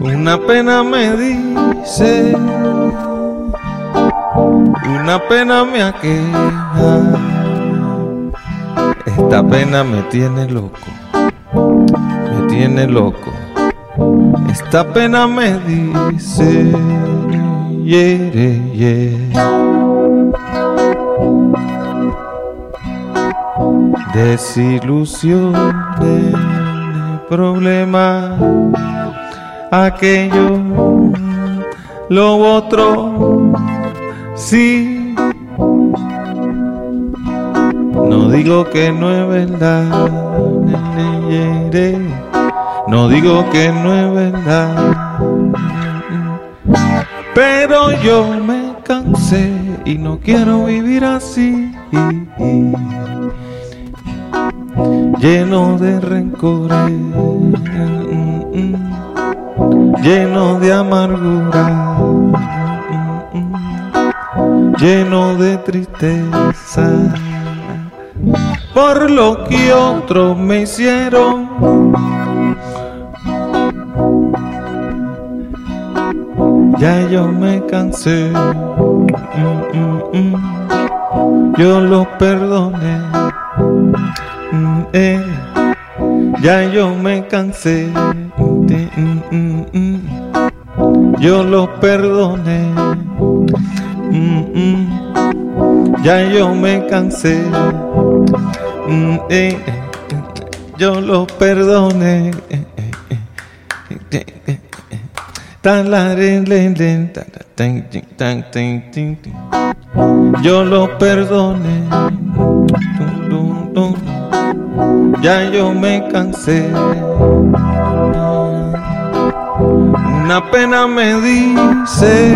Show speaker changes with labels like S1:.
S1: Una pena me dice, una pena me aqueja. Esta pena me tiene loco, me tiene loco. Esta pena me dice, yeah, yeah. Desilusiones, problemas, aquello, lo otro, sí. No digo que no es verdad, no digo que no es verdad, pero yo me cansé y no quiero vivir así lleno de rencores, lleno de amargura, lleno de tristeza, por lo que otros me hicieron. Ya yo me cansé, yo lo perdoné eh, ya yo me cansé. Mm, mm, mm, yo lo perdoné. ya yo me cansé. Eh, yo lo perdoné. Yo lo perdoné ya yo me cansé. Una pena me dice